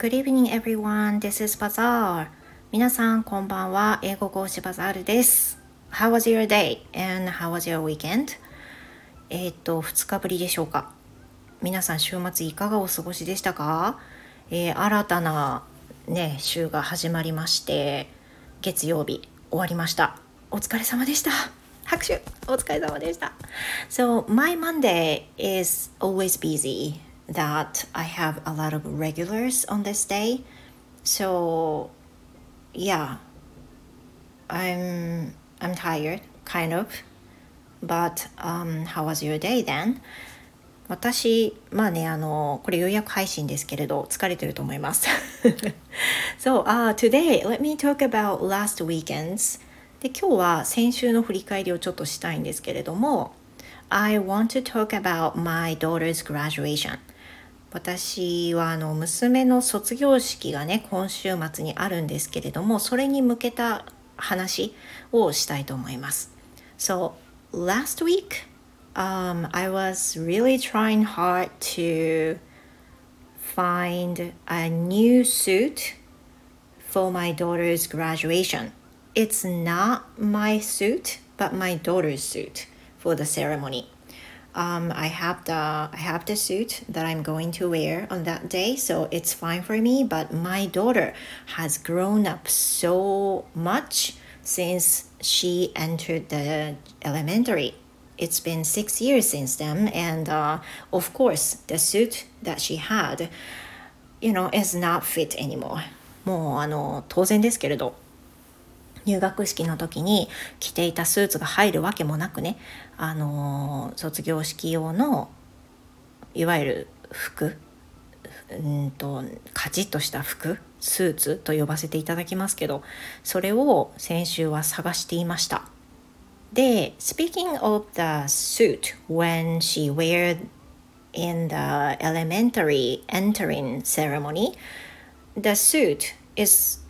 Good evening everyone. This is Bazaar. 皆さんこんばんは。英語講師バザールです。How was your day? And how was your weekend? えっと、2日ぶりでしょうか。皆さん週末いかがお過ごしでしたか、えー、新たなね、週が始まりまして、月曜日終わりました。お疲れ様でした。拍手お疲れ様でした。So, my Monday is always busy. That I have a lot of regulars on this day. So yeah, I'm I'm tired, kind of. But um, how was your day then? 私、まあね、あの、これ予約配信ですけれど、疲れてると思います。so, uh, today, let me talk about last weekends. で、今日は先週の振り返りをちょっとしたいんですけれども、I want to talk about my daughter's graduation. 私はあの娘の卒業式がね今週末にあるんですけれどもそれに向けた話をしたいと思います。So last week um, I was really trying hard to find a new suit for my daughter's graduation. It's not my suit but my daughter's suit for the ceremony. um, I have the I have the suit that I'm going to wear on that day, so it's fine for me. But my daughter has grown up so much since she entered the elementary. It's been six years since then, and uh, of course, the suit that she had, you know, is not fit anymore. もうあの当然ですけれど 入学式の時に着ていたスーツが入るわけもなくね、あの卒業式用のいわゆる服うんとカチッとした服スーツと呼ばせていただきますけどそれを先週は探していましたで Speaking of the suit when she wear in the elementary entering ceremony the suit is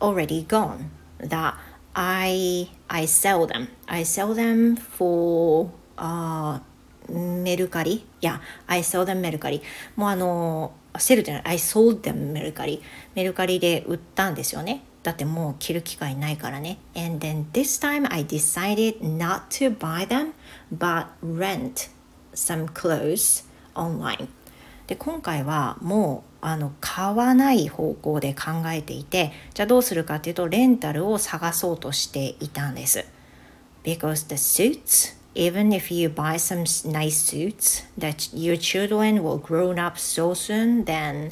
already gone that I I sell them. I sell them for uh, メルカリいや、I sell them メルカリ。もうあの、セルじゃない、I sold them メルカリ。メルカリで売ったんですよね。だってもう着る機会ないからね。And then this time I decided not to buy them, but rent some clothes online. で、今回はもうあの買わない方向で考えていてじゃあどうするかっていうとレンタルを探そうとしていたんです。Because the suits even if you buy some nice suits that your children will grow up so soon then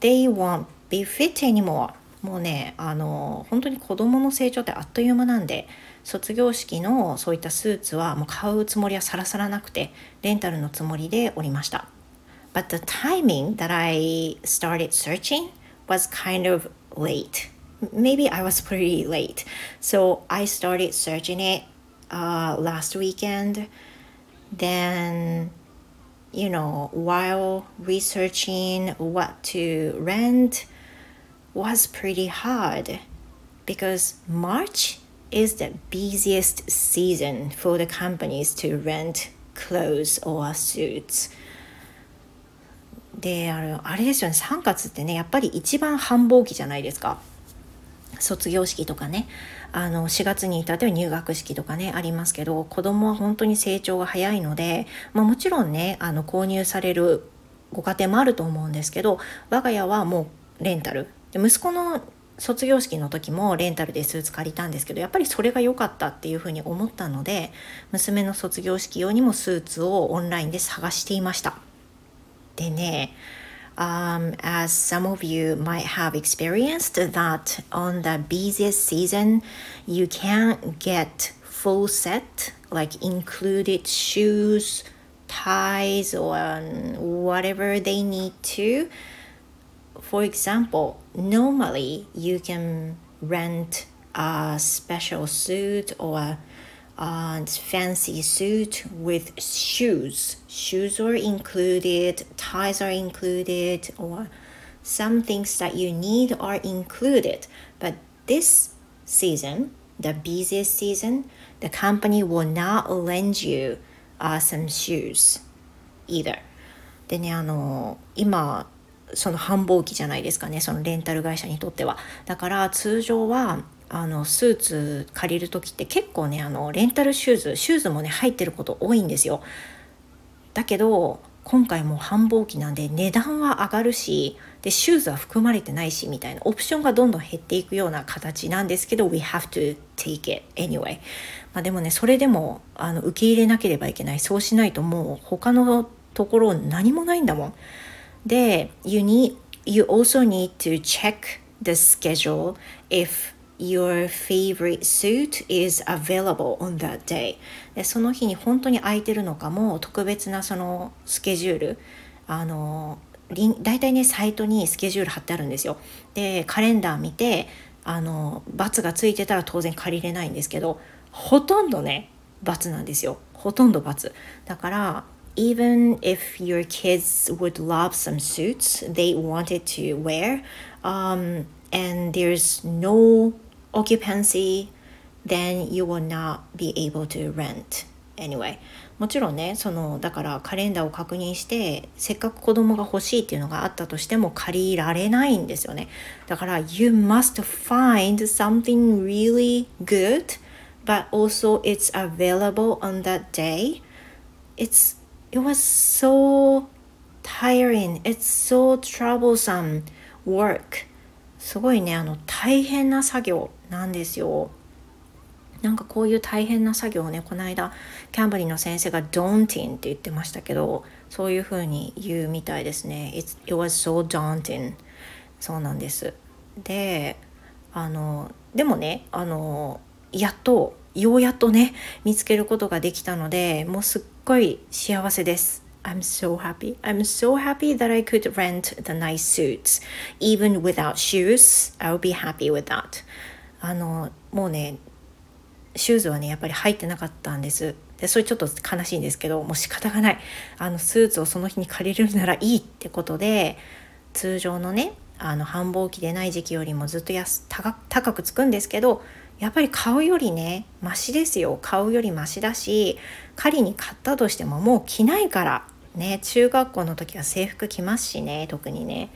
they won't be fit anymore もうねあの本当に子供の成長ってあっという間なんで卒業式のそういったスーツはもう買うつもりはさらさらなくてレンタルのつもりでおりました but the timing that I started searching was kind of late. Maybe I was pretty late. So I started searching it uh, last weekend. Then, you know, while researching what to rent was pretty hard because March is the busiest season for the companies to rent clothes or suits. であれあれですよね3月ってねやっぱり一番繁忙期じゃないですか。卒業式とかね。あの4月に至っては入学式とかねありますけど子供は本当に成長が早いので、まあ、もちろんねあの購入されるご家庭もあると思うんですけど我が家はもうレンタル。で息子の卒業式の時もレンタルでスーツ借りたんですけどやっぱりそれが良かったっていうふうに思ったので娘の卒業式用にもスーツをオンラインで探していました。でね Um, as some of you might have experienced that on the busiest season you can't get full set like included shoes ties or whatever they need to. For example normally you can rent a special suit or uh, fancy suit with shoes. Shoes are included, ties are included, or some things that you need are included. But this season, the busiest season, the company will not lend you uh, some shoes either. でね、あの、今、 その繁忙期じゃないですかねそのレンタル会社にとっては。だから通常は あのスーツ借りる時って結構ねあのレンタルシューズシューズもね入ってること多いんですよ。だけど今回も繁忙期なんで値段は上がるしでシューズは含まれてないしみたいなオプションがどんどん減っていくような形なんですけど We have to take it anyway まあでもねそれでもあの受け入れなければいけない。そうしないともう他のところ何もないんだもん。で You need you also need to check the schedule if your favorite suit is available on that day でその日に本当に空いてるのかも特別なそのスケジュールあの大体ねサイトにスケジュール貼ってあるんですよでカレンダー見てあの×がついてたら当然借りれないんですけどほとんどね×なんですよほとんど×だから even if your kids would love some suits they wanted to wear、um, and there's no occupancy then you will not be able to rent anyway もちろんねそのだからカレンダーを確認してせっかく子供が欲しいっていうのがあったとしても借りられないんですよねだから you must find something really good but also it's available on that day it's it was so tiring it's so troublesome work すごいねあの大変な作業なんですよ。なんかこういう大変な作業をねこの間キャンブリーの先生が daunting って言ってましたけどそういう風に言うみたいですね。It was so daunting. そうなんです。であのでもねあのやっとようやっとね見つけることができたのでもうすっごい幸せです。I'm so happy. I'm so happy that I could rent the nice suits. Even without shoes, I'll be happy with that. あの、もうね、シューズはね、やっぱり入ってなかったんです。で、それちょっと悲しいんですけど、もう仕方がない。あの、スーツをその日に借りるならいいってことで、通常のね、あの、繁忙期でない時期よりもずっと安高高くつくんですけど、やっぱり買うよりね、マシですよ。買うよりマシだし、仮に買ったとしてももう着ないから。ね、中学校の時は制服着ますしね、特にね。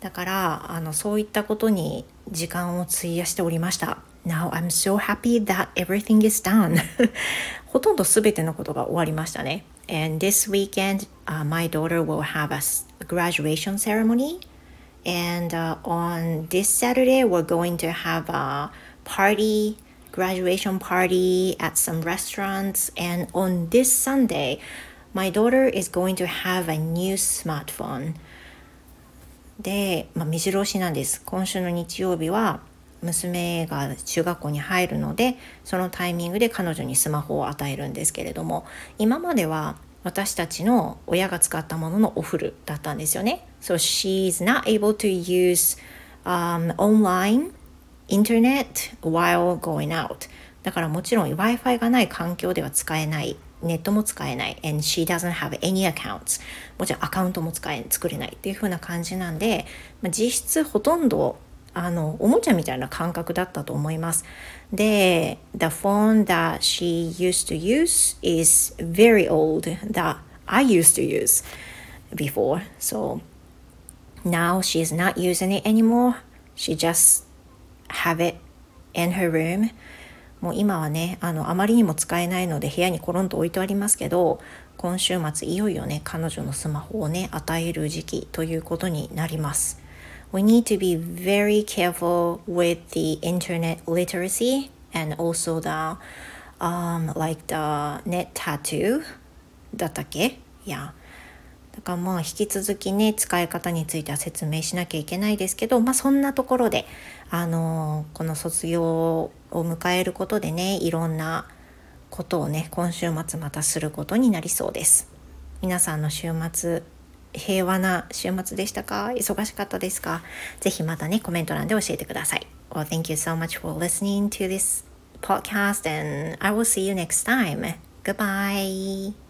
だからあのそういったことに時間を費やしておりました。Now I'm so happy that everything is done. ほとんど全てのことが終わりましたね。And this weekend,、uh, my daughter will have a graduation ceremony. And、uh, on this Saturday, we're going to have a party, graduation party at some restaurants. And on this Sunday, my daughter is going to have a new smartphone. で、まあ、目白押しなんです。今週の日曜日は娘が中学校に入るのでそのタイミングで彼女にスマホを与えるんですけれども今までは私たちの親が使ったもののオフルだったんですよね。So she's not able to use、um, online internet while going out. だからもちろん Wi-Fi がない環境では使えないネットも使えない。And she doesn't have any accounts. もちろんアカウントも使え作れないっていう風な感じなんで、まあ、実質ほとんどあのおもちゃみたいな感覚だったと思いますで the phone that she used to use is very old that I used to use before so now she is not using it anymore she just have it in her room もう今はねあのあまりにも使えないので部屋にコロンと置いてありますけど今週末いよいよね彼女のスマホをね与える時期ということになります We need to be very careful with the internet literacy and also the um, like the net tattoo だったっけ? Yeah. だからまあ引き続きね使い方については説明しなきゃいけないですけどまあそんなところであのこの卒業を迎えることでねいろんなことをね今週末またすることになりそうです。皆さんの週末平和な週末でしたか忙しかったですかぜひまたねコメント欄で教えてください Well thank you so much for listening to this podcast and I will see you next time Goodbye